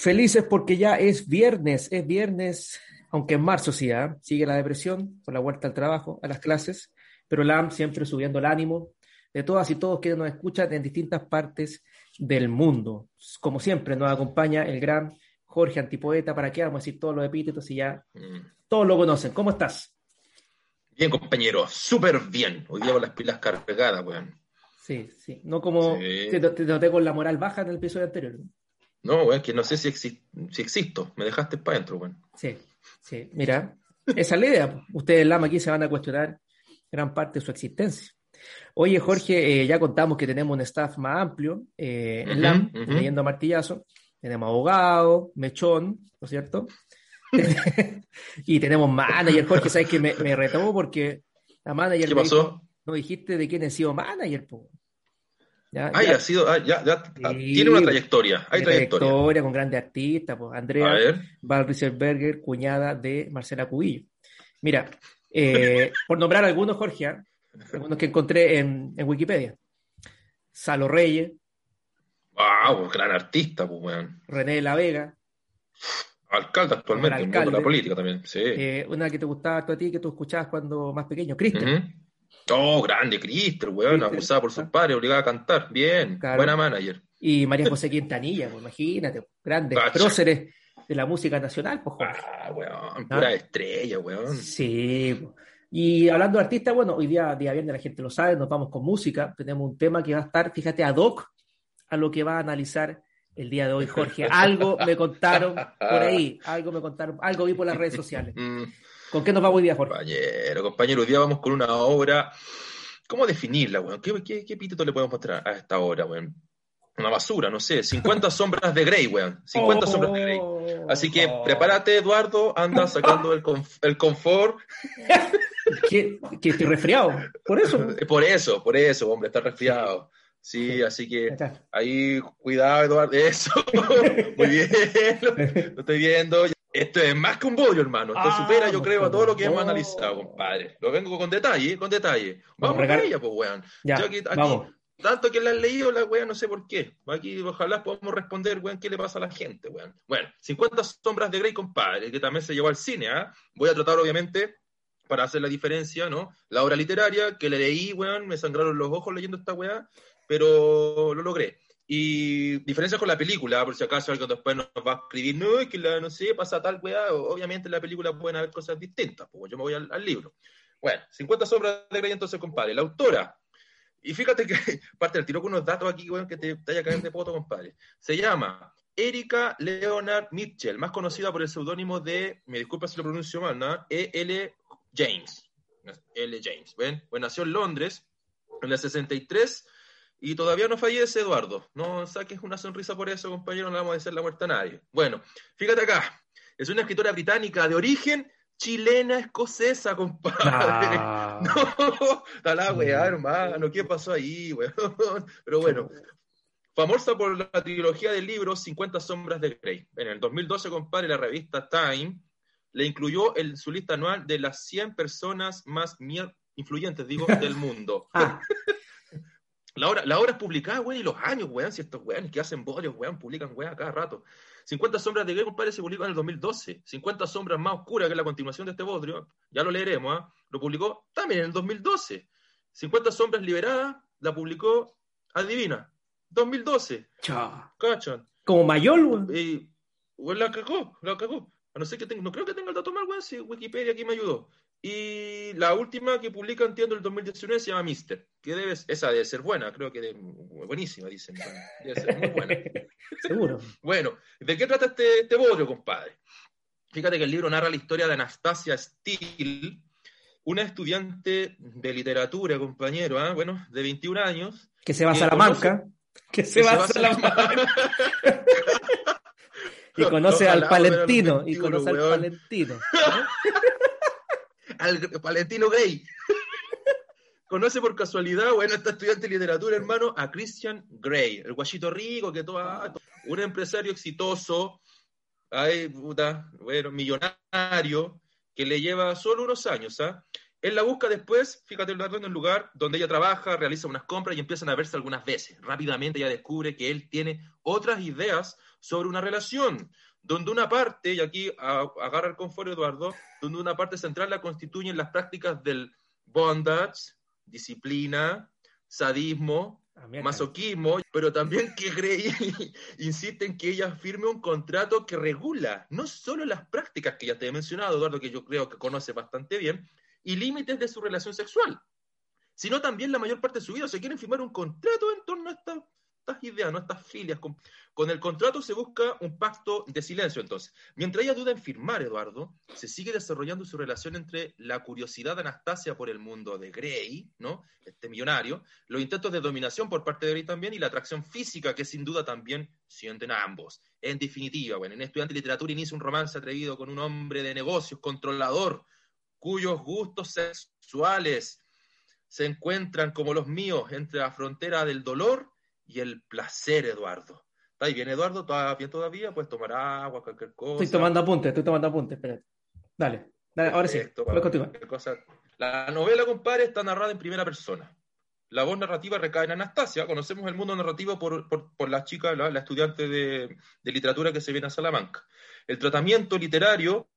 Felices porque ya es viernes, es viernes, aunque en marzo sí, ¿ah? sigue la depresión por la vuelta al trabajo, a las clases, pero LAM siempre subiendo el ánimo de todas y todos que nos escuchan en distintas partes del mundo. Como siempre, nos acompaña el gran Jorge Antipoeta, ¿para qué vamos a decir todos los epítetos y ya mm. todos lo conocen? ¿Cómo estás? Bien, compañero, súper bien. Hoy llevo las pilas cargadas, weón. Sí, sí. No como te, noté con la moral baja en el episodio anterior. No, weón, que no sé si, si existo. Me dejaste para adentro, weón. Sí, sí. Mira, esa es la idea. Ustedes, Lama, aquí se van a cuestionar gran parte de su existencia. Oye, Jorge, eh, ya contamos que tenemos un staff más amplio eh, en LAM, leyendo martillazo. Tenemos abogado, mechón, ¿no es cierto? y tenemos manager, Jorge, ¿sabes que me, me retó porque la manager. ¿Qué pasó? no dijiste de quién ha sido manager, po. Ya, ah, ya, ha sido, ah, ya, ya ah, tiene una trayectoria, hay trayectoria. trayectoria con grandes artistas, pues Andrea Val cuñada de Marcela Cubillo. Mira, eh, por nombrar algunos, Jorge, algunos que encontré en, en Wikipedia. Salo Reyes. Wow, gran artista, pues, weón. René de la Vega. Alcalde actualmente, alcalde. la política también, sí. Eh, una que te gustaba a ti, que tú escuchabas cuando más pequeño, Cristian. Oh, grande Cristian, weón, abusada por sus padres, obligada a cantar. Bien, buena manager. Y María José Quintanilla, pues, imagínate, grandes próceres de la música nacional, pues, Ah, weón, pura ¿Ah? estrella, weón. Sí, y hablando de artistas, bueno, hoy día, día viernes, la gente lo sabe, nos vamos con música. Tenemos un tema que va a estar, fíjate, ad hoc a lo que va a analizar el día de hoy, Jorge. Algo me contaron por ahí, algo me contaron, algo vi por las redes sociales. ¿Con qué nos vamos hoy día, Jorge? Compañero, compañero, hoy día vamos con una obra. ¿Cómo definirla, weón? ¿Qué, qué, qué epíteto le podemos mostrar a esta obra, weón? Una basura, no sé. 50 sombras de Grey, weón. 50 sombras de Grey. Así que prepárate, Eduardo, anda sacando el, el confort. que, que estoy resfriado, por eso. Por eso, por eso, hombre, está resfriado. Sí, así que ahí, cuidado, Eduardo. Eso, muy bien, lo, estoy viendo. Esto es más que un bollo, hermano. Esto ah, supera, yo creo, a todo lo que hemos analizado, compadre. Lo vengo con detalle, con detalle. Vamos, a ella, pues, weón. Ya, aquí, vamos. Tanto que la han leído, la weón, no sé por qué. Aquí, ojalá podamos responder, weón, qué le pasa a la gente, weón. Bueno, 50 sombras de Grey, compadre, que también se llevó al cine, ¿ah? Voy a tratar, obviamente, para hacer la diferencia, ¿no? La obra literaria, que le leí, weón, me sangraron los ojos leyendo esta weá, pero lo logré. Y diferencia con la película, por si acaso alguien después nos va a escribir, no, es que la, no sé, pasa tal weá, obviamente en la película pueden haber cosas distintas, pues yo me voy al, libro. Bueno, 50 sombras de Grey entonces, compadre. La autora, y fíjate que, parte del tiro con unos datos aquí, weón, que te, te haya caer de poto, compadre. Se llama Erika Leonard Mitchell, más conocida por el seudónimo de, me disculpa si lo pronuncio mal, ¿no? E.L. James. L. James, ¿ven? Pues nació en Londres en el 63 y todavía no fallece Eduardo. No saques una sonrisa por eso, compañero, no le vamos a decir la muerte a nadie. Bueno, fíjate acá. Es una escritora británica de origen chilena escocesa, compadre. No, está la weá, hermano. ¿Qué pasó ahí, weón? Pero bueno, famosa por la trilogía de libros 50 sombras de Grey. En el 2012, compadre, la revista Time le incluyó en su lista anual de las 100 personas más influyentes, digo, del mundo. Ah. La obra, la obra es publicada, weón, y los años, weón, si estos weones que hacen bolios, weón, publican, weón, cada rato. 50 sombras de Grey, compadre, se publicó en el 2012. 50 sombras más oscuras, que es la continuación de este bodrio, ya lo leeremos, ¿ah? Lo publicó también en el 2012. 50 sombras liberadas, la publicó, adivina, 2012. Chao. ¿Cachan? Como Mayol, weón. Y, weón, la cagó, la cagó. A no ser que tenga, no creo que tenga el dato mal, weón, si Wikipedia aquí me ayudó. Y la última que publica, entiendo, el 2019 se llama Mister, que debe, esa debe ser buena, creo que buenísima, dicen. Debe ser muy buena. Seguro. bueno, ¿de qué trata este, este bodrio, compadre? Fíjate que el libro narra la historia de Anastasia Steele, una estudiante de literatura, compañero, ¿ah? bueno, de 21 años. Que se va a Salamanca. Que se va a Salamanca. y conoce al Palentino. Y conoce al Palentino al Palentino Gay. Conoce por casualidad, bueno, esta estudiante de literatura, hermano, a Christian Grey, el guachito rico, que todo, un empresario exitoso, ay, puta, bueno, millonario, que le lleva solo unos años, ¿ah? Él la busca después, fíjate, en un lugar donde ella trabaja, realiza unas compras y empiezan a verse algunas veces. Rápidamente ella descubre que él tiene otras ideas sobre una relación, donde una parte, y aquí agarra el confort Eduardo, donde una parte central la constituyen las prácticas del bondage, disciplina, sadismo, ah, masoquismo, pero también que Grey insiste en que ella firme un contrato que regula no solo las prácticas que ya te he mencionado, Eduardo, que yo creo que conoce bastante bien, y límites de su relación sexual, sino también la mayor parte de su vida. se quieren firmar un contrato en torno a estas ideas, ¿no? filias. Con, el contrato se busca un pacto de silencio, entonces. Mientras ella duda en firmar, Eduardo, se sigue desarrollando su relación entre la curiosidad de Anastasia por el mundo de Grey, ¿no? Este millonario, los intentos de dominación por parte de Grey también y la atracción física que sin duda también sienten ambos. En definitiva, bueno, un estudiante de literatura inicia un romance atrevido con un hombre de negocios, controlador, cuyos gustos sexuales se encuentran como los míos entre la frontera del dolor y el placer, Eduardo. ¿Está bien, Eduardo? ¿Está bien todavía? Puedes tomar agua, cualquier cosa. Estoy tomando apuntes, estoy tomando apuntes, espérate. Dale, dale ahora sí. La novela, compadre, está narrada en primera persona. La voz narrativa recae en Anastasia. Conocemos el mundo narrativo por, por, la chica, la, estudiante de, de literatura que se viene a Salamanca. El tratamiento literario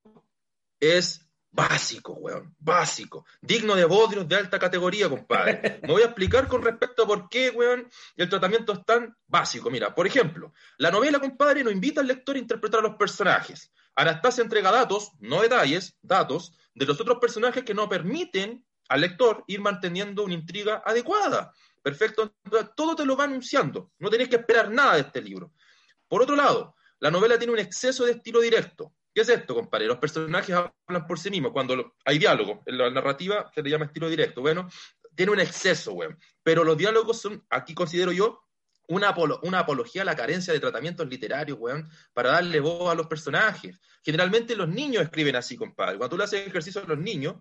es Básico, weón, básico. Digno de bodrios de alta categoría, compadre. Me voy a explicar con respecto a por qué, weón, el tratamiento es tan básico. Mira, por ejemplo, la novela, compadre, no invita al lector a interpretar a los personajes. Anastasia entrega datos, no detalles, datos, de los otros personajes que no permiten al lector ir manteniendo una intriga adecuada. Perfecto, todo te lo va anunciando. No tenés que esperar nada de este libro. Por otro lado, la novela tiene un exceso de estilo directo. ¿Qué es esto, compadre? Los personajes hablan por sí mismos. Cuando hay diálogo, en la narrativa se le llama estilo directo. Bueno, tiene un exceso, güey. Pero los diálogos son, aquí considero yo, una, una, apología a la carencia de tratamientos literarios, weón, para darle voz a los personajes. Generalmente los niños escriben así, compadre. Cuando tú le haces ejercicio a los niños,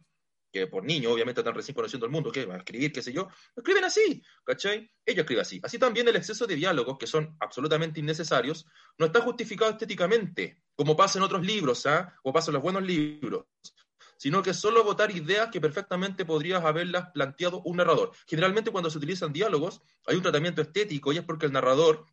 que por niño, obviamente están recién conociendo el mundo, que va a escribir, qué sé yo, escriben así, ¿cachai? Ellos escriben así. Así también el exceso de diálogos, que son absolutamente innecesarios, no está justificado estéticamente, como pasa en otros libros, ¿ah? Como pasa en los buenos libros, sino que solo votar ideas que perfectamente podrías haberlas planteado un narrador. Generalmente cuando se utilizan diálogos hay un tratamiento estético y es porque el narrador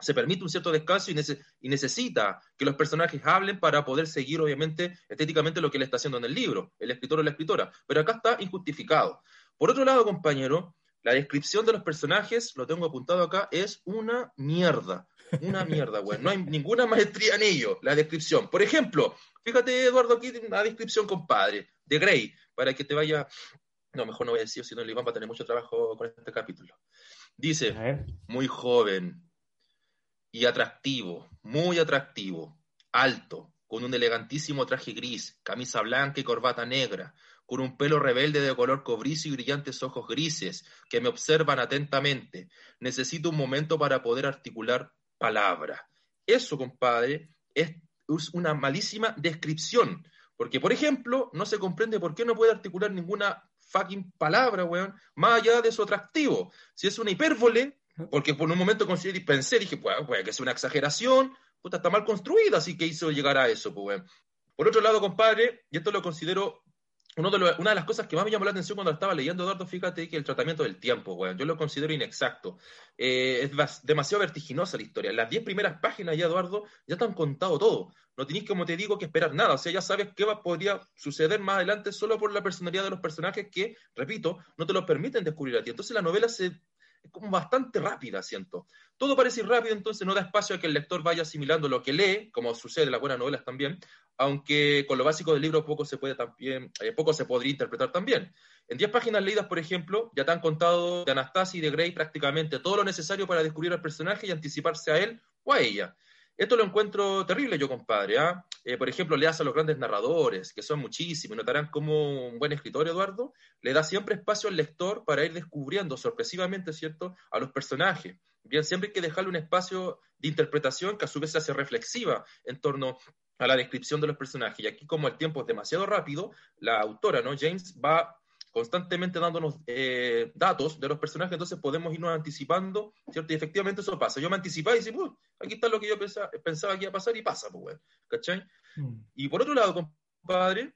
se permite un cierto descanso y, necesita que los personajes hablen para poder seguir, obviamente, estéticamente lo que él está haciendo en el libro, el escritor o la escritora. Pero acá está injustificado. Por otro lado, compañero, la descripción de los personajes, lo tengo apuntado acá, es una mierda. Una mierda, güey. No hay ninguna maestría en ello, la descripción. Por ejemplo, fíjate, Eduardo, aquí una descripción, compadre, de Grey, para que te vaya. No, mejor no voy a decir, si no, el Iván va a tener mucho trabajo con este capítulo. Dice, muy joven, y atractivo, muy atractivo, alto, con un elegantísimo traje gris, camisa blanca y corbata negra, con un pelo rebelde de color cobrizo y brillantes ojos grises que me observan atentamente. Necesito un momento para poder articular palabra. Eso, compadre, es una malísima descripción. Porque, por ejemplo, no se comprende por qué no puede articular ninguna fucking palabra, weón, más allá de su atractivo. Si es una hipérbole, porque por un momento consideré, pensé, dije, pues, que sea una exageración, puta, está mal construida, así que hizo llegar a eso, pues, Por otro lado, compadre, y esto lo considero uno de una de las cosas que más me llamó la atención cuando estaba leyendo, Eduardo, fíjate que el tratamiento del tiempo, weón, yo lo considero inexacto. Eh, es demasiado vertiginosa la historia. Las diez primeras páginas ya, Eduardo, ya te han contado todo. No tenéis, como te digo, que esperar nada. O sea, ya sabes qué va, podría suceder más adelante solo por la personalidad de los personajes que, repito, no te lo permiten descubrir a ti. Entonces la novela se es como bastante rápida, siento. Todo parece ir rápido, entonces no da espacio a que el lector vaya asimilando lo que lee, como sucede en las buenas novelas también, aunque con lo básico del libro poco se puede también, eh, poco se podría interpretar también. En 10 páginas leídas, por ejemplo, ya te han contado de Anastasia y de Grey prácticamente todo lo necesario para descubrir al personaje y anticiparse a él o a ella. Esto lo encuentro terrible yo, compadre. ¿ah? Por ejemplo, leas a los grandes narradores, que son muchísimos, notarán como un buen escritor, Eduardo, le da siempre espacio al lector para ir descubriendo sorpresivamente, ¿cierto?, a los personajes. Bien, siempre hay que dejarle un espacio de interpretación que a su vez se hace reflexiva en torno a la descripción de los personajes. Y aquí, como el tiempo es demasiado rápido, la autora, ¿no? James va constantemente dándonos eh, datos de los personajes, entonces podemos irnos anticipando, ¿cierto? Y efectivamente eso pasa. Yo me anticipaba y decía, aquí está lo que yo pensaba, pensaba que iba a pasar y pasa, pues, ¿cachai? Mm. Y por otro lado, compadre,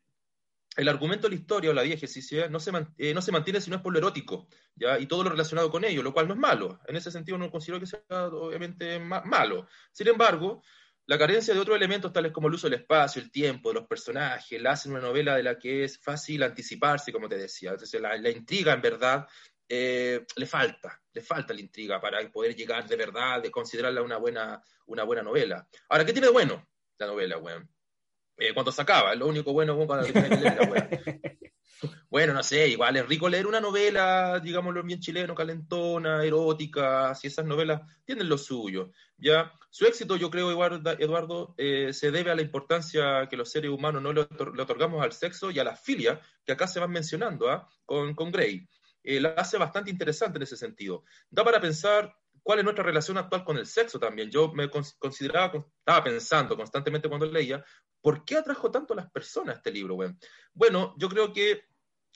el argumento de la historia o la diégesis no se, eh, no se mantiene si no es por lo erótico, ¿ya? y todo lo relacionado con ello, lo cual no es malo. En ese sentido no considero que sea obviamente malo. Sin embargo, la carencia de otros elementos tales como el uso del espacio, el tiempo, de los personajes, la hacen una novela de la que es fácil anticiparse, como te decía. Entonces la, intriga, en verdad, eh, le falta, le falta la intriga para poder llegar de verdad, de considerarla una buena, una buena novela. Ahora, ¿qué tiene de bueno la novela, weón? Eh, cuando se acaba, lo único bueno cuando que leer Bueno, no sé, igual es rico leer una novela, digámoslo bien chileno, calentona, erótica, si esas novelas tienen lo suyo. Ya, su éxito, yo creo, Eduardo, eh, se debe a la importancia que los seres humanos no le, otorgamos al sexo y a la filia, que acá se van mencionando, ¿ah? con, con Gray. Eh, la hace bastante interesante en ese sentido. Da para pensar cuál es nuestra relación actual con el sexo también. Yo me consideraba, estaba pensando constantemente cuando leía, ¿por qué atrajo tanto a las personas este libro? Bueno, yo creo que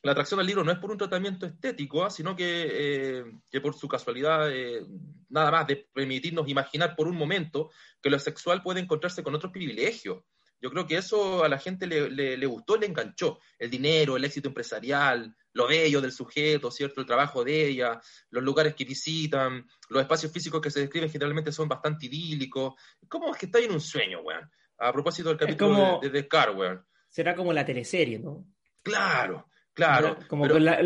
la atracción al libro no es por un tratamiento estético, ¿ah? sino que, eh, que, por su casualidad, eh, nada más de permitirnos imaginar por un momento que lo sexual puede encontrarse con otros privilegios. Yo creo que eso a la gente le, le, le, gustó, le enganchó. El dinero, el éxito empresarial, lo bello del sujeto, ¿cierto? El trabajo de ella, los lugares que visitan, los espacios físicos que se describen generalmente son bastante idílicos. ¿Cómo es que está en un sueño, weón? A propósito del capítulo de, de, weón. Será como la teleserie, ¿no? Claro, claro. Como la,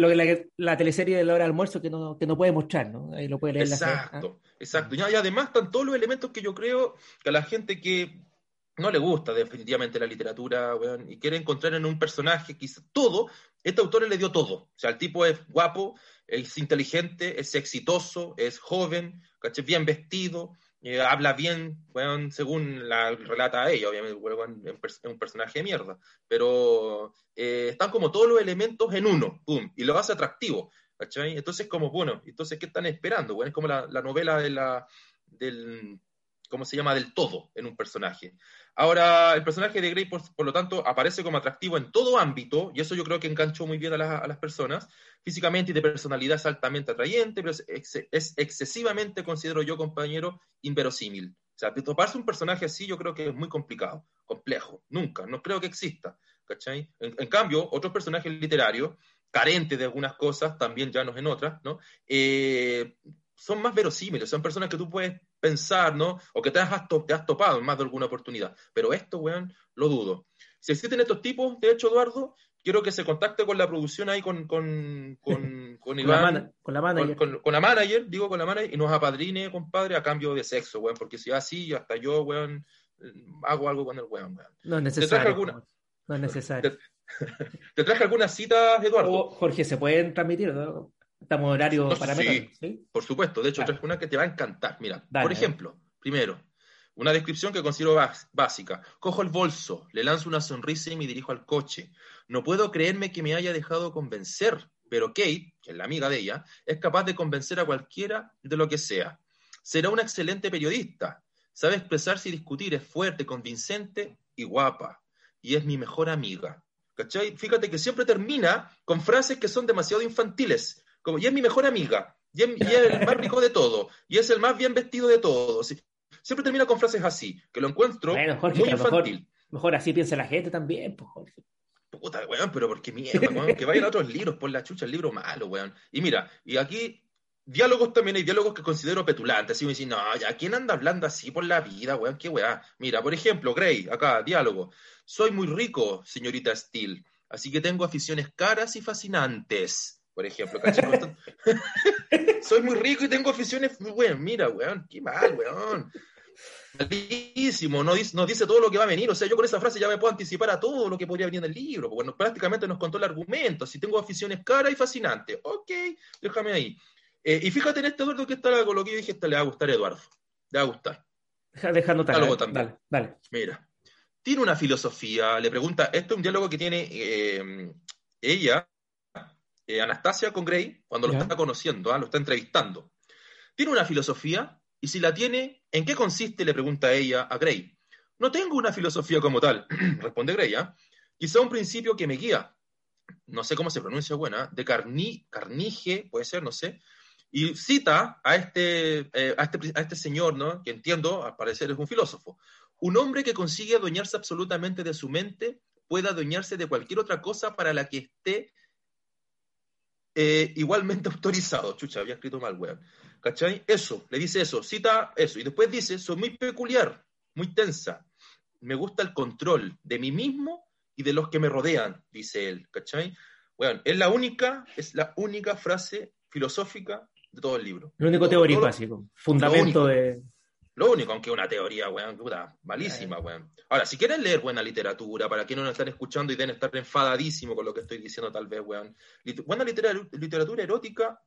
la, teleserie de la hora de almuerzo que no, que no puede mostrar, ¿no? Ahí lo puede leer Exacto, la exacto. Y además están todos los elementos que yo creo que a la gente que no le gusta definitivamente la literatura, weón, y quiere encontrar en un personaje quizá todo, este autor le dio todo. O sea, el tipo es guapo, es inteligente, es exitoso, es joven, ¿caché? bien vestido, eh, habla bien, weón, según la relata a ella, obviamente, es un personaje de mierda, pero eh, están como todos los elementos en uno, pum, y lo hace atractivo, ¿cachai? Entonces, como, bueno, entonces, ¿qué están esperando? Bueno, es como la, la novela de la, del, ¿cómo se llama?, del todo en un personaje. Ahora, el personaje de Grey, por, lo tanto, aparece como atractivo en todo ámbito, y eso yo creo que enganchó muy bien a, las personas. Físicamente y de personalidad es altamente atrayente, pero es, excesivamente, considero yo, compañero, inverosímil. O sea, toparse un personaje así yo creo que es muy complicado, complejo, nunca, no creo que exista. ¿cachai? En, cambio, otros personajes literarios, carentes de algunas cosas, también llanos en otras, ¿no? Eh, son más verosímiles, son personas que tú puedes pensar, ¿no? O que te has, te has topado en más de alguna oportunidad. Pero esto, weón, lo dudo. Si existen estos tipos, de hecho, Eduardo, quiero que se contacte con la producción ahí, con, con, con, con Iván. con, la manager. Con, la manager, digo con la manager, y nos apadrine, compadre, a cambio de sexo, weón. Porque si así, hasta yo, weón, hago algo con el weón, weón. No es necesario. Alguna... No es necesario. ¿Te, traje algunas citas, Eduardo? Jorge, ¿se pueden transmitir? ¿no? Estamos en horario para sí, sí, por supuesto. De hecho, es una que te va a encantar. Mira, por ejemplo, primero, una descripción que considero básica. Cojo el bolso, le lanzo una sonrisa y me dirijo al coche. No puedo creerme que me haya dejado convencer, pero Kate, que es la amiga de ella, es capaz de convencer a cualquiera de lo que sea. Será una excelente periodista. Sabe expresarse y discutir, es fuerte, convincente y guapa. Y es mi mejor amiga. ¿Cachai? Fíjate que siempre termina con frases que son demasiado infantiles como, y es mi mejor amiga, y es, el más rico de todo, y es el más bien vestido de todos. Siempre termina con frases así, que lo encuentro muy infantil. Mejor, así piensa la gente también, pues, Jorge. Puta, weón, pero porque mierda, weón, que vayan a otros libros, por la chucha, el libro malo, weón. Y mira, y aquí diálogos también hay diálogos que considero petulantes. Así me dicen, no, ya, ¿quién anda hablando así por la vida, weón? Qué weá. Mira, por ejemplo, Gray, acá, diálogo. Soy muy rico, señorita Steele, así que tengo aficiones caras y fascinantes por ejemplo. Soy muy rico y tengo aficiones muy buenas. Mira, weón, qué mal, weón. Malísimo, no dice, dice todo lo que va a venir. O sea, yo con esa frase ya me puedo anticipar a todo lo que podría venir en el libro. Bueno, prácticamente nos contó el argumento. Si tengo aficiones caras y fascinantes. Ok, déjame ahí. Eh, y fíjate en este Eduardo que está con lo que yo dije, este le va a gustar a Eduardo. Le va a gustar. Deja, notar. Algo también. Dale, Mira, tiene una filosofía, le pregunta, esto es un diálogo que tiene eh, ella eh, Anastasia con Gray cuando lo está conociendo, ¿ah? lo está entrevistando. ¿Tiene una filosofía? Y si la tiene, ¿en qué consiste? Le pregunta ella a Gray. No tengo una filosofía como tal, responde Gray. ¿ah? Quizá un principio que me guía. No sé cómo se pronuncia buena, de Carni, Carnige, puede ser, no sé. Y cita a este, eh, a este, a este señor, ¿no? que entiendo, al parecer es un filósofo. Un hombre que consigue adueñarse absolutamente de su mente pueda adueñarse de cualquier otra cosa para la que esté eh, igualmente autorizado. Chucha, había escrito mal, weón. ¿Cachai? Eso, le dice eso, cita eso. Y después dice, soy muy peculiar, muy tensa. Me gusta el control de mí mismo y de los que me rodean, dice él. ¿Cachai? Bueno, es la única, es la única frase filosófica de todo el libro. El único teórico básico, fundamento de... Lo único, aunque una teoría, weón, puta, malísima, weón. Ahora, si quieren leer buena literatura, para quienes no nos están escuchando y deben estar enfadadísimo con lo que estoy diciendo, tal vez, weón. buena literatura, erótica,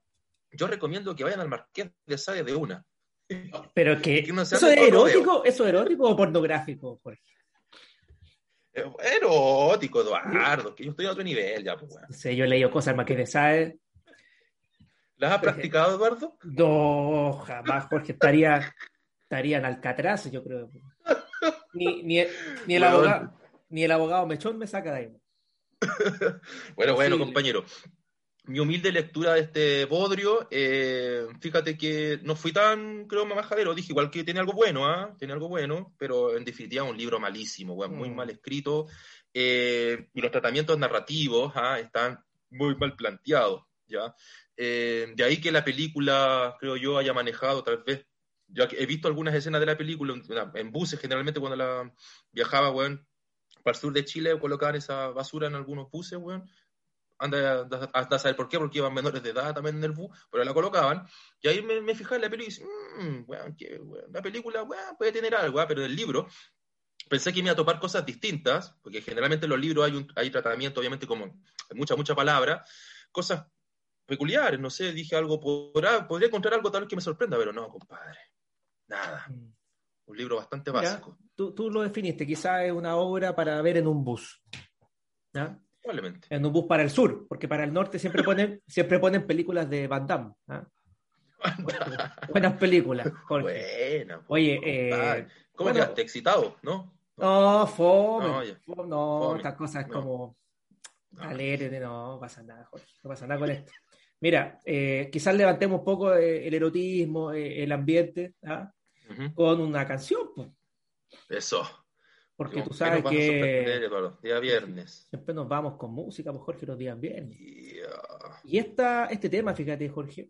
yo recomiendo que vayan al Marqués de Sade de una. Pero que, ¿eso es erótico? ¿Eso es erótico o pornográfico, Jorge? Erótico, Eduardo, que yo estoy a otro nivel ya, pues, weón. Sí, yo he leído cosas al Marqués de Sade. ¿Las has practicado, Eduardo? No, jamás, Jorge, estaría estaría en Alcatraz, yo creo. Ni, ni, ni el, abogado, ni el abogado Mechón me saca de ahí. bueno, bueno, compañero. Mi humilde lectura de este bodrio, eh, fíjate que no fui tan, creo, majadero, dije igual que tiene algo bueno, ¿ah? Tiene algo bueno, pero en definitiva un libro malísimo, muy mm. mal escrito, eh, y los tratamientos narrativos ¿ah? están muy mal planteados, ¿ya? Eh, de ahí que la película, creo yo, haya manejado tal vez yo he visto algunas escenas de la película en buses, generalmente cuando la viajaba, weón, para el sur de Chile, colocaban esa basura en algunos buses, weón. Anda hasta saber por qué, porque iban menores de edad también en el bus, pero la colocaban. Y ahí me, me fijaba en la película y dije, mmm, weón, que, la película, weón, puede tener algo, pero del libro pensé que me iba a topar cosas distintas, porque generalmente en los libros hay, un, hay tratamiento, obviamente, como mucha, mucha palabra, cosas peculiares, no sé, dije algo, podrá, podría encontrar algo tal vez que me sorprenda, pero no, compadre. Nada. Mm. Un libro bastante básico. Tú, tú, lo definiste, quizás es una obra para ver en un bus. ¿ya? Probablemente. En un bus para el sur, porque para el norte siempre ponen, siempre ponen películas de Van Damme. Buenas películas, Jorge. Buena. Oye, eh, ¿cómo bueno, quedaste? ¿Excitado? ¿No? No, fome. No, no estas cosas es como alegre, no pasa nada, Jorge. No pasa nada con esto. Mira, eh, quizás levantemos un poco eh, el erotismo, eh, el ambiente, ¿ah? Con una canción. Pues. Eso. Porque tú sabes que. día viernes. Siempre nos vamos con música, pues Jorge, los días viernes. Y esta, este tema, fíjate, Jorge.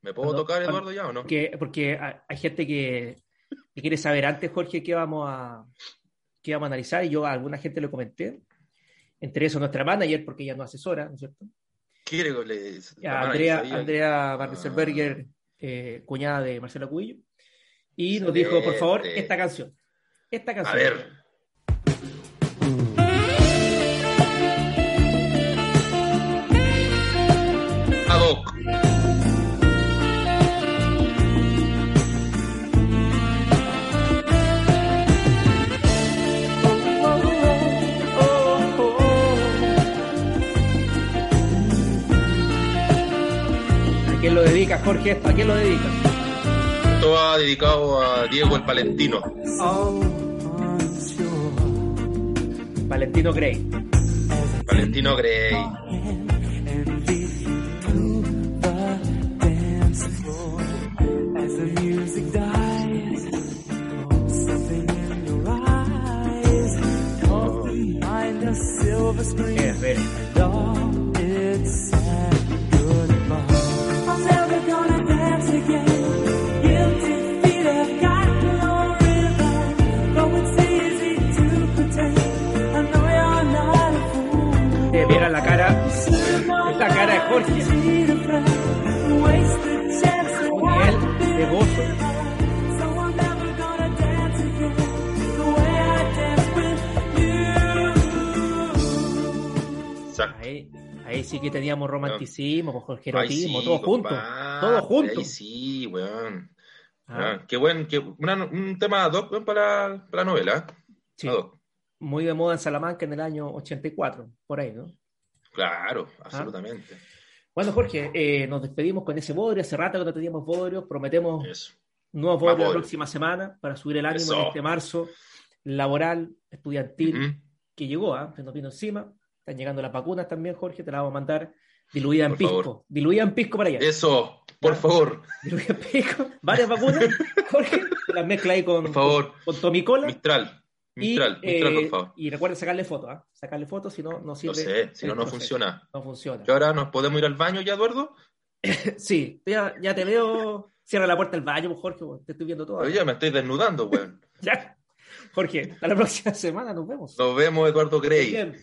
¿Me puedo tocar, Eduardo, ya o no? porque hay gente que, quiere saber antes, Jorge, qué vamos a, qué vamos a analizar. Y yo a alguna gente lo comenté. Entre eso, nuestra manager, porque ella nos asesora, ¿no es cierto? quiere que le. Andrea, Andrea Barneselberger, eh, cuñada de Marcelo Cuillo y nos dijo, por favor, esta canción. Esta canción. A ver. ¿A quién lo dedicas, Jorge? ¿A quién lo dedicas? Esto va dedicado a Diego el Palentino. Valentino Gray. Valentino Gray. Sí que teníamos romanticismo, pues, Jorge erotismo, sí, todo junto. Todo junto. Sí, weón. Ah. Ah, qué buen, qué, una, un tema ad hoc para, para la novela. Sí. Muy de moda en Salamanca en el año 84, por ahí, ¿no? Claro, ah. absolutamente. Bueno, Jorge, eh, nos despedimos con ese bodrio. Hace rato que no teníamos bodrio. Prometemos nuevos bodrios la próxima semana para subir el ánimo en este marzo laboral, estudiantil, que llegó, ¿eh? se nos vino encima. Están llegando las vacunas también, Jorge. Te las vamos a mandar diluida en pisco. Diluida en pisco para allá. Eso, por favor. Diluida en pisco. Varias vacunas, Jorge. Te las mezcla ahí con, por favor. con, Tomicola. Mistral. Mistral, y, Mistral, por eh, favor. y recuerden sacarle fotos, ¿ah? Sacarle fotos, si no, no No sirve. sé, si no, no proceso. funciona. No funciona. ¿Y ahora nos podemos ir al baño ya, Eduardo? Sí, ya, ya te veo. Cierra la puerta del baño, pues, Jorge, pues, te estoy viendo todo. Oye, me estoy desnudando, weón. Ya. Jorge, hasta la próxima semana, nos vemos. Nos vemos, Eduardo Grey. Bien.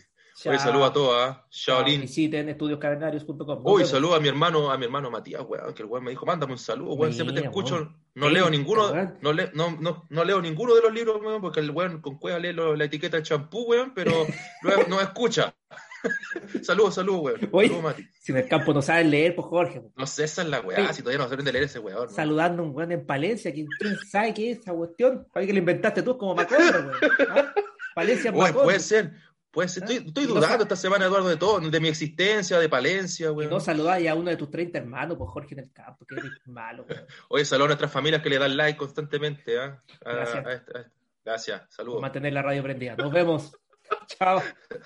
Oye, Chao. saludo a todos, ¿ah? Chao. Shaolin. Visiten estudioscavernarios.com. Nos Uy, saludo a mi hermano, a mi hermano Matías, weón, que el weón me dijo, mándame un saludo, weón, siempre te escucho, weón. no leo ninguno, no, le- no, no, no leo ninguno de los libros, weón, porque el weón con cueva lee lo- la etiqueta del champú, weón, pero luego no escucha. saludos, saludos, weón. Oye. Saludos, Mati. Si en el campo no saben leer, pues Jorge. No sé, esa es la weá, Oye. si todavía no saben de leer ese weón. weón. Saludando a un weón en Palencia. ¿Quién, quién sabe qué es esa cuestión? Para que le inventaste tú como Macondo, weón. ¿Ah? Palencia Oye, Macondo. puede ser, puede ser. Estoy, no dudando esta semana, Eduardo, de todo, de mi existencia, de Palencia, Y weón. no saludáis a uno de tus 30 hermanos, pues Jorge en el campo. Que eres malo. Oye, saludos a nuestras familias que le dan like constantemente, ¿ah? A- Gracias. a esta- a esta- Gracias, Por saludos. mantener la radio prendida. Nos vemos. Chao.